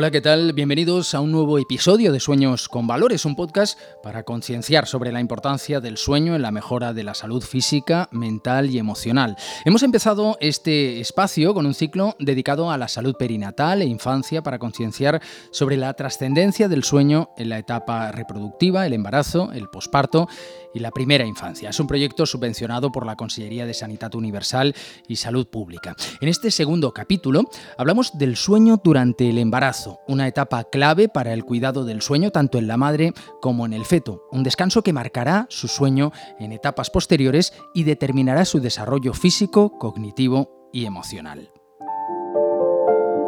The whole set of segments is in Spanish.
Hola, ¿qué tal? Bienvenidos a un nuevo episodio de Sueños con Valores, un podcast para concienciar sobre la importancia del sueño en la mejora de la salud física, mental y emocional. Hemos empezado este espacio con un ciclo dedicado a la salud perinatal e infancia para concienciar sobre la trascendencia del sueño en la etapa reproductiva, el embarazo, el posparto y la primera infancia. Es un proyecto subvencionado por la Consellería de Sanidad Universal y Salud Pública. En este segundo capítulo hablamos del sueño durante el embarazo, una etapa clave para el cuidado del sueño tanto en la madre como en el feto, un descanso que marcará su sueño en etapas posteriores y determinará su desarrollo físico, cognitivo y emocional.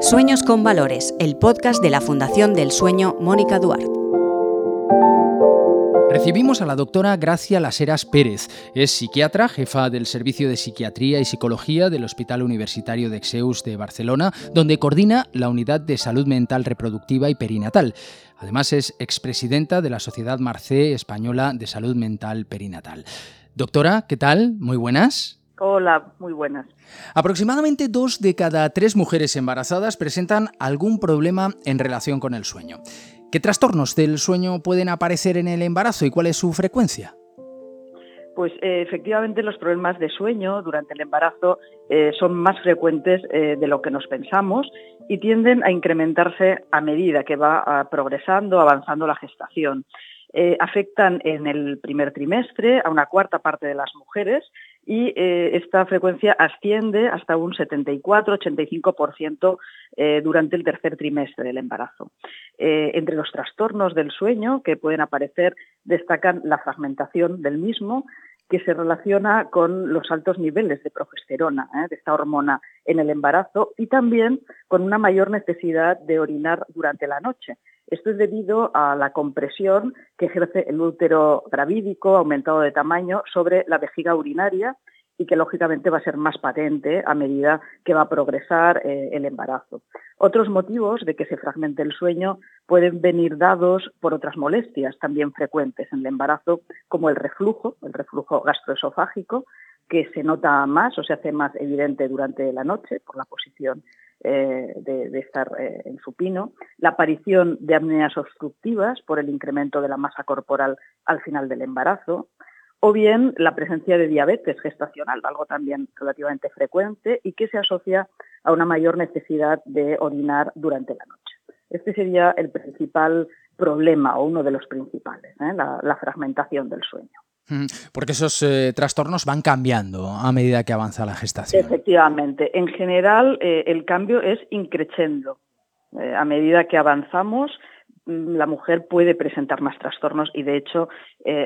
Sueños con Valores, el podcast de la Fundación del Sueño Mónica Duarte. Recibimos a la doctora Gracia Laseras Pérez. Es psiquiatra, jefa del Servicio de Psiquiatría y Psicología del Hospital Universitario de Exeus de Barcelona, donde coordina la Unidad de Salud Mental Reproductiva y Perinatal. Además es expresidenta de la Sociedad Marcé Española de Salud Mental Perinatal. Doctora, ¿qué tal? Muy buenas. Hola, muy buenas. Aproximadamente dos de cada tres mujeres embarazadas presentan algún problema en relación con el sueño. ¿Qué trastornos del sueño pueden aparecer en el embarazo y cuál es su frecuencia? Pues eh, efectivamente los problemas de sueño durante el embarazo eh, son más frecuentes eh, de lo que nos pensamos y tienden a incrementarse a medida que va ah, progresando, avanzando la gestación. Afectan en el primer trimestre a una cuarta parte de las mujeres y eh, esta frecuencia asciende hasta un 74-85% eh, durante el tercer trimestre del embarazo. Eh, entre los trastornos del sueño que pueden aparecer destacan la fragmentación del mismo, que se relaciona con los altos niveles de progesterona, de esta hormona en el embarazo, y también con una mayor necesidad de orinar durante la noche. Esto es debido a la compresión que ejerce el útero gravídico aumentado de tamaño sobre la vejiga urinaria y que lógicamente va a ser más patente a medida que va a progresar eh, el embarazo. Otros motivos de que se fragmente el sueño pueden venir dados por otras molestias también frecuentes en el embarazo, como el reflujo, el reflujo gastroesofágico, que se nota más o se hace más evidente durante la noche por la posición eh, de, estar eh, en supino, la aparición de apneas obstructivas por el incremento de la masa corporal al final del embarazo, o bien la presencia de diabetes gestacional, algo también relativamente frecuente y que se asocia a una mayor necesidad de orinar durante la noche. Este sería el principal problema o uno de los principales, ¿eh? la fragmentación del sueño. Porque esos eh, trastornos van cambiando a medida que avanza la gestación. Efectivamente. En general, eh, el cambio es increciendo. Eh, a medida que avanzamos, mm, la mujer puede presentar más trastornos y, de hecho,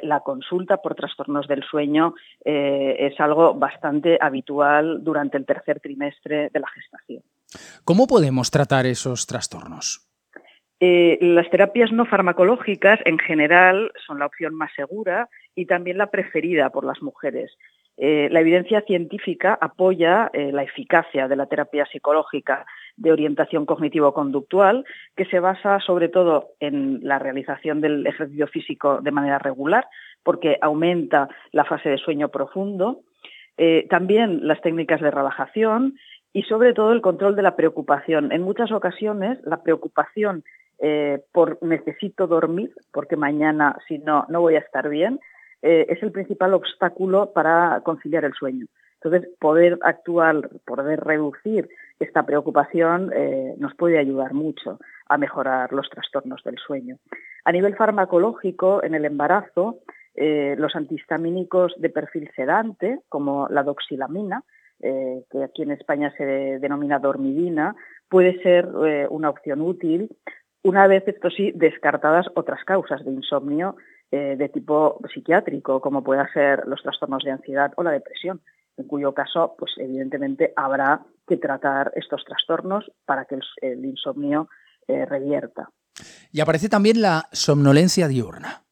la consulta por trastornos del sueño es algo bastante habitual durante el tercer trimestre de la gestación. ¿Cómo podemos tratar esos trastornos? Eh, las terapias no farmacológicas en general son la opción más segura y también la preferida por las mujeres. Eh, la evidencia científica apoya eh, la eficacia de la terapia psicológica de orientación cognitivo-conductual, que se basa sobre todo en la realización del ejercicio físico de manera regular, porque aumenta la fase de sueño profundo. también las técnicas de relajación y sobre todo el control de la preocupación. En muchas ocasiones la preocupación eh, por necesito dormir, porque mañana si no, no voy a estar bien, eh, es el principal obstáculo para conciliar el sueño. Entonces, poder actuar, poder reducir esta preocupación eh, nos puede ayudar mucho a mejorar los trastornos del sueño. A nivel farmacológico, en el embarazo, los antihistamínicos de perfil sedante, como la doxilamina, que aquí en España se denomina dormidina, puede ser una opción útil una vez, esto sí, descartadas otras causas de insomnio eh, de tipo psiquiátrico, como pueden ser los trastornos de ansiedad o la depresión, en cuyo caso, pues evidentemente habrá que tratar estos trastornos para que el, insomnio eh, revierta. Y aparece también la somnolencia diurna.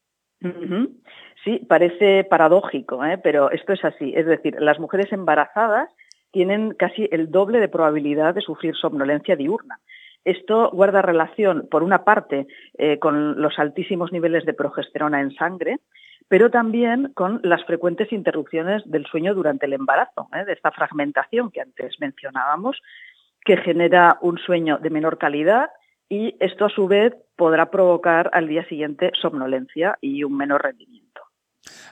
Sí, parece paradójico, ¿eh? pero esto es así. Es decir, las mujeres embarazadas tienen casi el doble de probabilidad de sufrir somnolencia diurna. Esto guarda relación, por una parte, eh, con los altísimos niveles de progesterona en sangre, pero también con las frecuentes interrupciones del sueño durante el embarazo, ¿eh? de esta fragmentación que antes mencionábamos, que genera un sueño de menor calidad y esto a su vez podrá provocar al día siguiente somnolencia y un menor rendimiento.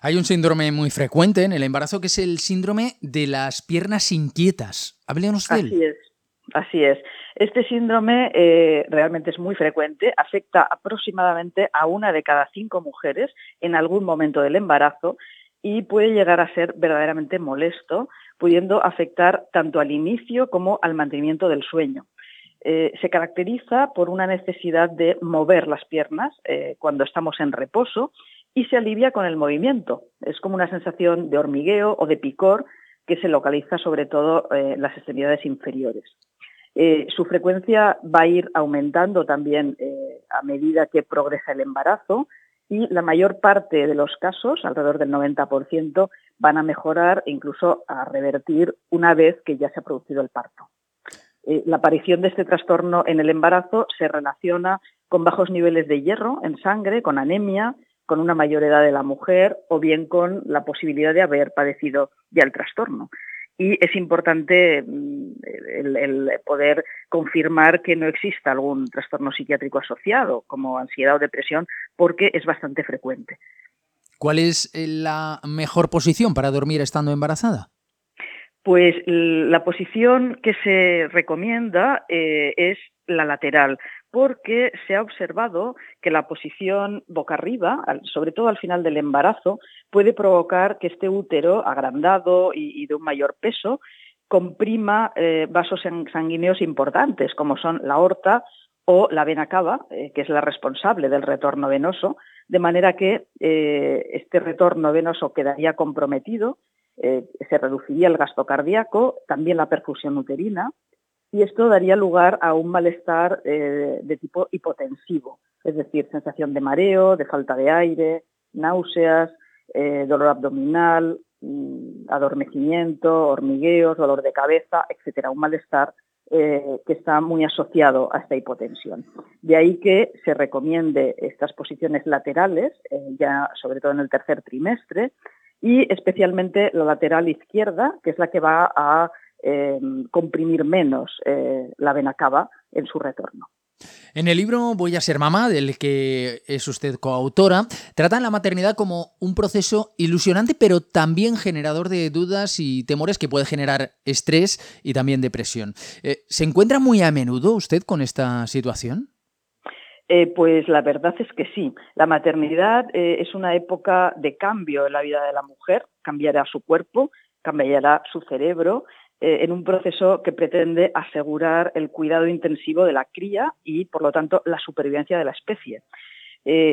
Hay un síndrome muy frecuente en el embarazo que es el síndrome de las piernas inquietas. Háblenos de él. Así es. Así es. Este síndrome eh, realmente es muy frecuente, afecta aproximadamente a una de cada cinco mujeres en algún momento del embarazo y puede llegar a ser verdaderamente molesto, pudiendo afectar tanto al inicio como al mantenimiento del sueño. Eh, se caracteriza por una necesidad de mover las piernas eh, cuando estamos en reposo y se alivia con el movimiento. Es como una sensación de hormigueo o de picor que se localiza sobre todo en las extremidades inferiores. Eh, su frecuencia va a ir aumentando también a medida que progresa el embarazo y la mayor parte de los casos, alrededor del 90%, van a mejorar e incluso a revertir una vez que ya se ha producido el parto. Eh, la aparición de este trastorno en el embarazo se relaciona con bajos niveles de hierro en sangre, con anemia, con una mayor edad de la mujer o bien con la posibilidad de haber padecido ya el trastorno. Y es importante mm, el, poder confirmar que no exista algún trastorno psiquiátrico asociado, como ansiedad o depresión, porque es bastante frecuente. ¿Cuál es eh, la mejor posición para dormir estando embarazada? Pues la posición que se recomienda eh, es la lateral, porque se ha observado que la posición boca arriba, sobre todo al final del embarazo, puede provocar que este útero agrandado y, de un mayor peso comprima eh, vasos sanguíneos importantes, como son la aorta o la vena cava, eh, que es la responsable del retorno venoso, de manera que este retorno venoso quedaría comprometido eh, se reduciría el gasto cardíaco, también la perfusión uterina, y esto daría lugar a un malestar eh, de tipo hipotensivo, es decir, sensación de mareo, de falta de aire, náuseas, eh, dolor abdominal, mm, adormecimiento, hormigueos, dolor de cabeza, etcétera, un malestar que está muy asociado a esta hipotensión. De ahí que se recomiende estas posiciones laterales, ya sobre todo en el tercer trimestre, y especialmente la lateral izquierda, que es la que va a em, comprimir menos eh, la vena cava en su retorno. En el libro Voy a ser mamá, del que es usted coautora, tratan la maternidad como un proceso ilusionante, pero también generador de dudas y temores que puede generar estrés y también depresión. Eh, ¿Se encuentra muy a menudo usted con esta situación? Eh, pues la verdad es que sí. La maternidad eh, es una época de cambio en la vida de la mujer, cambiará su cuerpo, cambiará su cerebro, eh, en un proceso que pretende asegurar el cuidado intensivo de la cría y, por lo tanto, la supervivencia de la especie.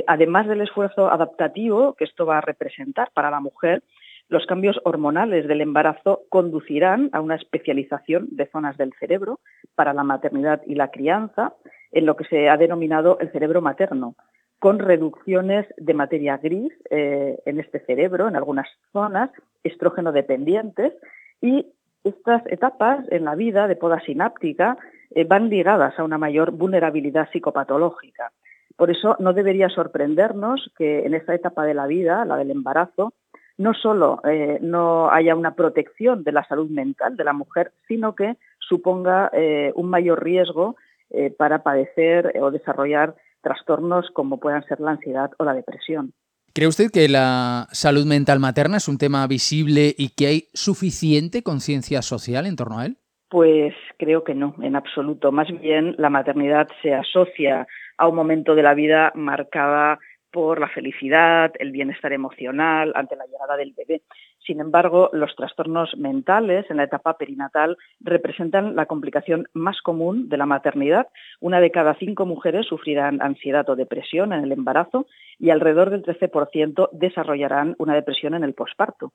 además del esfuerzo adaptativo que esto va a representar para la mujer, los cambios hormonales del embarazo conducirán a una especialización de zonas del cerebro para la maternidad y la crianza, en lo que se ha denominado el cerebro materno, con reducciones de materia gris eh, en este cerebro, en algunas zonas, estrógeno dependientes, y estas etapas en la vida de poda sináptica eh, van ligadas a una mayor vulnerabilidad psicopatológica. Por eso no debería sorprendernos que en esta etapa de la vida, la del embarazo, no solo eh, no haya una protección de la salud mental de la mujer, sino que suponga un mayor riesgo eh, para padecer o desarrollar trastornos como puedan ser la ansiedad o la depresión. ¿Cree usted que la salud mental materna es un tema visible y que hay suficiente conciencia social en torno a él? Pues creo que no, en absoluto. Más bien la maternidad se asocia a un momento de la vida marcada por la felicidad, el bienestar emocional ante la llegada del bebé. Sin embargo, los trastornos mentales en la etapa perinatal representan la complicación más común de la maternidad. Una de cada cinco mujeres sufrirán ansiedad o depresión en el embarazo y alrededor del 13% desarrollarán una depresión en el posparto.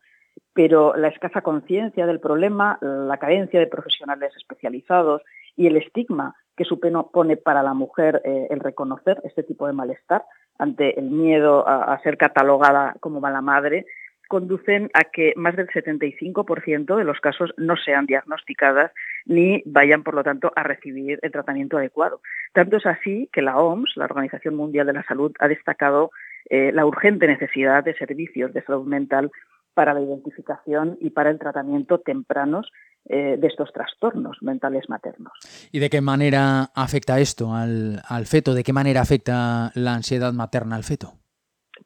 Pero la escasa conciencia del problema, la carencia de profesionales especializados y el estigma que supone para la mujer eh, el reconocer este tipo de malestar ante el miedo a, ser catalogada como mala madre, conducen a que más del 75% de los casos no sean diagnosticadas ni vayan, por lo tanto, a recibir el tratamiento adecuado. Tanto es así que la OMS, la Organización Mundial de la Salud, ha destacado eh, la urgente necesidad de servicios de salud mental para la identificación y para el tratamiento tempranos eh, de estos trastornos mentales maternos. ¿Y de qué manera afecta esto al, feto? ¿De qué manera afecta la ansiedad materna al feto?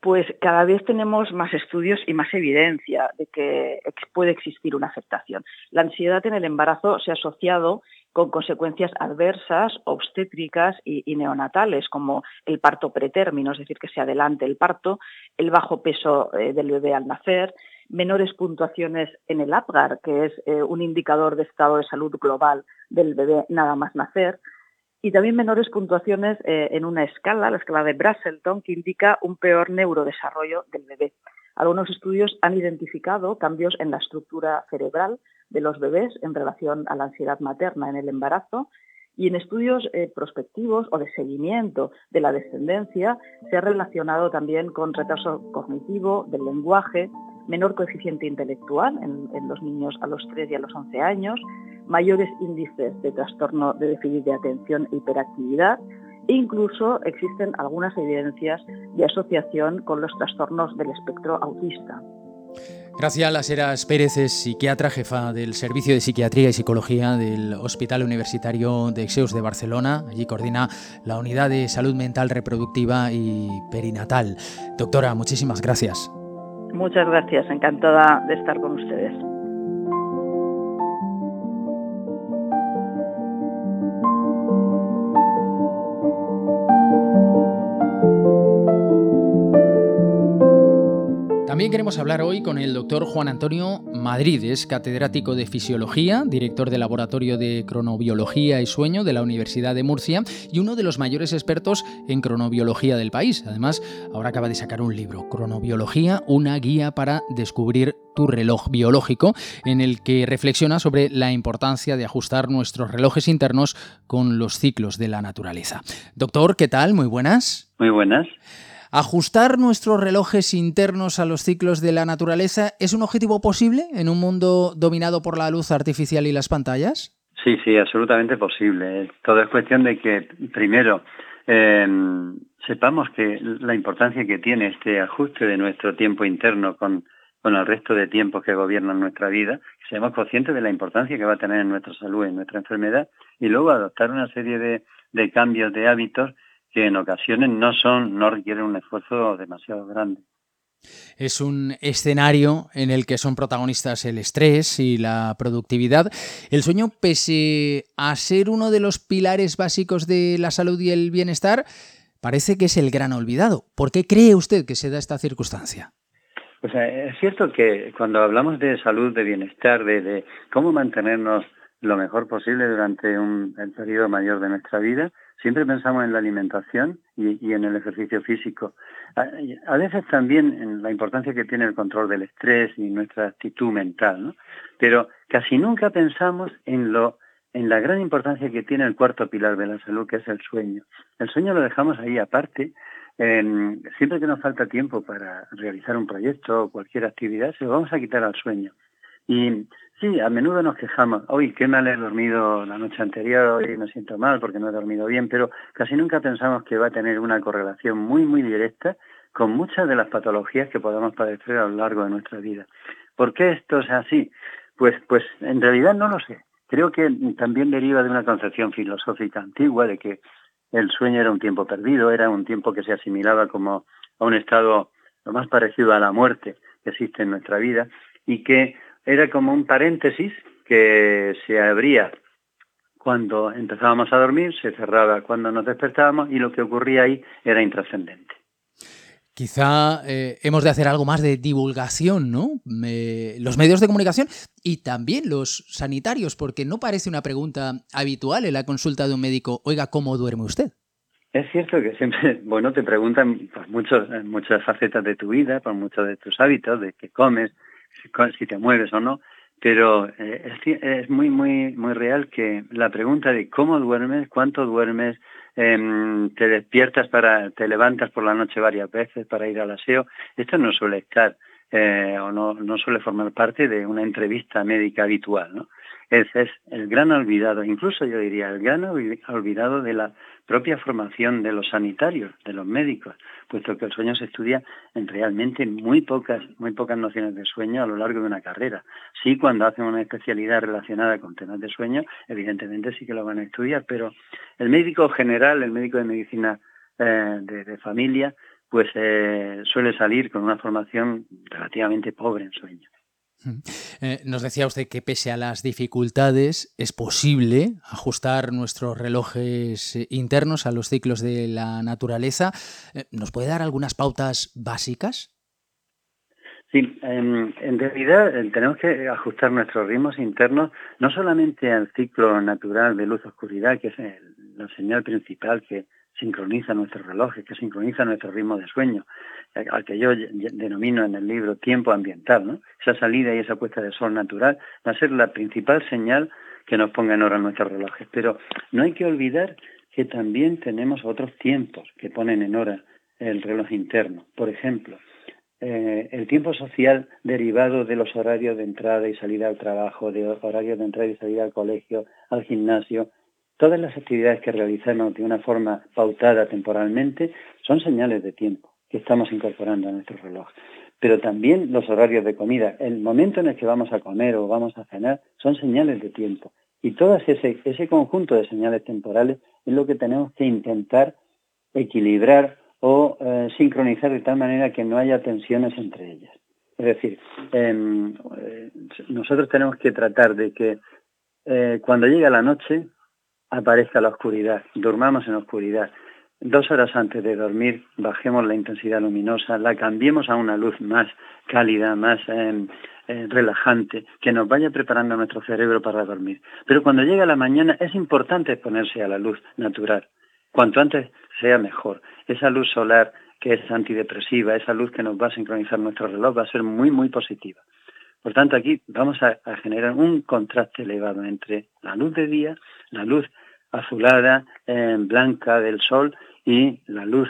Pues cada vez tenemos más estudios y más evidencia de que puede existir una afectación. La ansiedad en el embarazo se ha asociado con consecuencias adversas, obstétricas y, neonatales, como el parto pretérmino, es decir, que se adelante el parto, el bajo peso eh, del bebé al nacer, menores puntuaciones en el APGAR, que es eh, un indicador de estado de salud global del bebé nada más nacer, y también menores puntuaciones eh, en una escala, la escala de Brasselton, que indica un peor neurodesarrollo del bebé. Algunos estudios han identificado cambios en la estructura cerebral de los bebés en relación a la ansiedad materna en el embarazo y en estudios eh, prospectivos o de seguimiento de la descendencia se ha relacionado también con retraso cognitivo, del lenguaje, menor coeficiente intelectual en, los niños a los 3 y a los 11 años, mayores índices de trastorno de déficit de atención e hiperactividad e incluso existen algunas evidencias de asociación con los trastornos del espectro autista. Gracias, Las Heras Pérez es psiquiatra, jefa del Servicio de Psiquiatría y Psicología del Hospital Universitario de Exeus de Barcelona. Allí coordina la Unidad de Salud Mental Reproductiva y Perinatal. Doctora, muchísimas gracias. Muchas gracias, encantada de estar con ustedes. También queremos hablar hoy con el doctor Juan Antonio Madrid, es catedrático de Fisiología, director del Laboratorio de Cronobiología y Sueño de la Universidad de Murcia y uno de los mayores expertos en cronobiología del país. Además, ahora acaba de sacar un libro, Cronobiología, una guía para descubrir tu reloj biológico, en el que reflexiona sobre la importancia de ajustar nuestros relojes internos con los ciclos de la naturaleza. Doctor, ¿qué tal? Muy buenas. Muy buenas. ¿Ajustar nuestros relojes internos a los ciclos de la naturaleza es un objetivo posible en un mundo dominado por la luz artificial y las pantallas? Sí, sí, absolutamente posible. Todo es cuestión de que, primero, em, sepamos que la importancia que tiene este ajuste de nuestro tiempo interno con, con el resto de tiempos que gobiernan nuestra vida, seamos conscientes de la importancia que va a tener en nuestra salud, en nuestra enfermedad, y luego adoptar una serie de, de cambios de hábitos que en ocasiones no son, no requieren un esfuerzo demasiado grande. Es un escenario en el que son protagonistas el estrés y la productividad. El sueño, pese a ser uno de los pilares básicos de la salud y el bienestar, parece que es el gran olvidado. ¿Por qué cree usted que se da esta circunstancia? Pues eh, es cierto que cuando hablamos de salud, de bienestar, de, cómo mantenernos lo mejor posible durante un, el periodo mayor de nuestra vida, Siempre pensamos en la alimentación y, en el ejercicio físico. A, veces también en la importancia que tiene el control del estrés y nuestra actitud mental, ¿no? Pero casi nunca pensamos en lo en la gran importancia que tiene el cuarto pilar de la salud, que es el sueño. El sueño lo dejamos ahí aparte. siempre que nos falta tiempo para realizar un proyecto o cualquier actividad, se lo vamos a quitar al sueño. Y Sí, a menudo nos quejamos. Hoy, qué mal he dormido la noche anterior, y me siento mal porque no he dormido bien, pero casi nunca pensamos que va a tener una correlación muy, muy directa con muchas de las patologías que podamos padecer a lo largo de nuestra vida. ¿Por qué esto es así? Pues, pues en realidad no lo sé. Creo que también deriva de una concepción filosófica antigua de que el sueño era un tiempo perdido, era un tiempo que se asimilaba como a un estado lo más parecido a la muerte que existe en nuestra vida y que era como un paréntesis que se abría cuando empezábamos a dormir, se cerraba cuando nos despertábamos y lo que ocurría ahí era intrascendente. Quizá eh, hemos de hacer algo más de divulgación, ¿no? los medios de comunicación y también los sanitarios, porque no parece una pregunta habitual en la consulta de un médico, oiga, ¿cómo duerme usted? Es cierto que siempre, bueno, te preguntan por muchos, muchas facetas de tu vida, por muchos de tus hábitos, de qué comes, si te mueves o no, pero eh, es, muy, muy, muy real que la pregunta de cómo duermes, cuánto duermes, em, te despiertas para, te levantas por la noche varias veces para ir al aseo, esto no suele estar eh, o no, no suele formar parte de una entrevista médica habitual. ¿no? Ese es el gran olvidado, incluso yo diría el gran olvidado de la propia formación de los sanitarios, de los médicos, puesto que el sueño se estudia en realmente muy pocas, muy pocas nociones de sueño a lo largo de una carrera. Sí, cuando hacen una especialidad relacionada con temas de sueño, evidentemente sí que lo van a estudiar, pero el médico general, el médico de medicina eh, de, familia, pues eh, suele salir con una formación relativamente pobre en sueño. Eh, nos decía usted que pese a las dificultades es posible ajustar nuestros relojes eh, internos a los ciclos de la naturaleza. Eh, ¿Nos puede dar algunas pautas básicas? Sí, en, en realidad tenemos que ajustar nuestros ritmos internos no solamente al ciclo natural de luz-oscuridad, que es la señal principal que, sincroniza nuestros relojes, que sincroniza nuestro ritmo de sueño, al que yo denomino en el libro tiempo ambiental, ¿no? Esa salida y esa puesta de sol natural va a ser la principal señal que nos ponga en hora nuestros relojes. Pero no hay que olvidar que también tenemos otros tiempos que ponen en hora el reloj interno. Por ejemplo, eh, el tiempo social derivado de los horarios de entrada y salida al trabajo, de horarios de entrada y salida al colegio, al gimnasio, Todas las actividades que realizamos de una forma pautada temporalmente son señales de tiempo que estamos incorporando a nuestro reloj. Pero también los horarios de comida, el momento en el que vamos a comer o vamos a cenar, son señales de tiempo. Y todo ese, ese conjunto de señales temporales es lo que tenemos que intentar equilibrar o eh, sincronizar de tal manera que no haya tensiones entre ellas. Es decir, em, eh, nosotros tenemos que tratar de que eh, cuando llega la noche aparezca la oscuridad, durmamos en oscuridad. Dos horas antes de dormir bajemos la intensidad luminosa, la cambiemos a una luz más cálida, más eh, eh, relajante, que nos vaya preparando nuestro cerebro para dormir. Pero cuando llega la mañana es importante exponerse a la luz natural. Cuanto antes sea mejor. Esa luz solar que es antidepresiva, esa luz que nos va a sincronizar nuestro reloj va a ser muy, muy positiva. Por tanto, aquí vamos a, generar un contraste elevado entre la luz de día, la luz azulada, eh, blanca del sol y la luz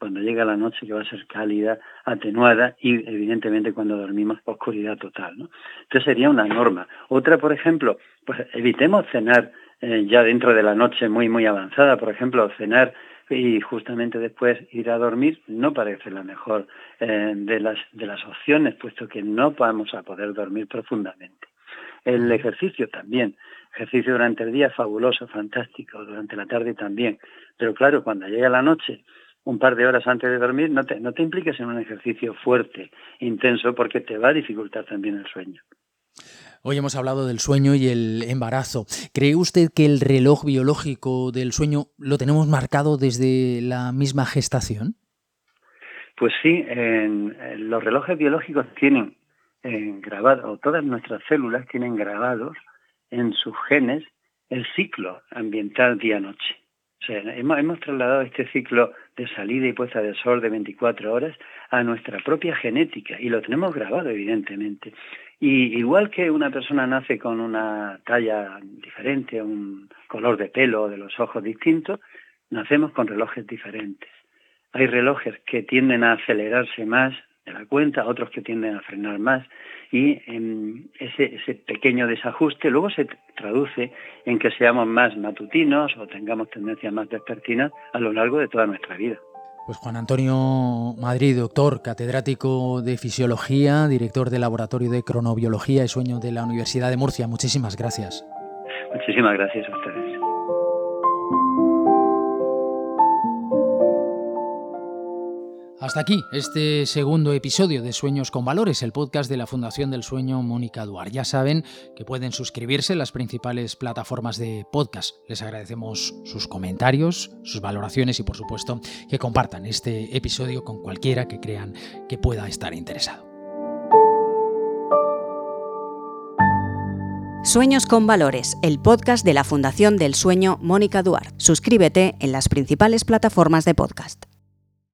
cuando llega la noche que va a ser cálida, atenuada y evidentemente cuando dormimos oscuridad total. ¿no? Entonces sería una norma. Otra, por ejemplo, pues evitemos cenar eh, ya dentro de la noche muy, muy avanzada. Por ejemplo, cenar y justamente después ir a dormir no parece la mejor eh, de, las, de las opciones, puesto que no vamos a poder dormir profundamente. El ejercicio también, ejercicio durante el día fabuloso, fantástico, durante la tarde también, pero claro, cuando llega la noche, un par de horas antes de dormir, no te, no te impliques en un ejercicio fuerte, intenso, porque te va a dificultar también el sueño. Hoy hemos hablado del sueño y el embarazo. ¿Cree usted que el reloj biológico del sueño lo tenemos marcado desde la misma gestación? Pues sí, los relojes biológicos tienen grabado, o todas nuestras células tienen grabados en sus genes el ciclo ambiental día-noche. Sea, hemos, hemos, trasladado este ciclo de salida y puesta de sol de 24 horas a nuestra propia genética y lo tenemos grabado, evidentemente. Y igual que una persona nace con una talla diferente, un color de pelo o de los ojos distintos, nacemos con relojes diferentes. Hay relojes que tienden a acelerarse más de la cuenta, otros que tienden a frenar más y en ese, ese pequeño desajuste luego se traduce en que seamos más matutinos o tengamos tendencias más vespertinas a lo largo de toda nuestra vida. Pues Juan Antonio Madrid, doctor, catedrático de Fisiología, director del Laboratorio de Cronobiología y Sueño de la Universidad de Murcia. Muchísimas gracias. Muchísimas gracias a ustedes. Hasta aquí este segundo episodio de Sueños con Valores, el podcast de la Fundación del Sueño Mónica Duar. Ya saben que pueden suscribirse en las principales plataformas de podcast. Les agradecemos sus comentarios, sus valoraciones y por supuesto que compartan este episodio con cualquiera que crean que pueda estar interesado. Sueños con Valores, el podcast de la Fundación del Sueño Mónica Duar. Suscríbete en las principales plataformas de podcast.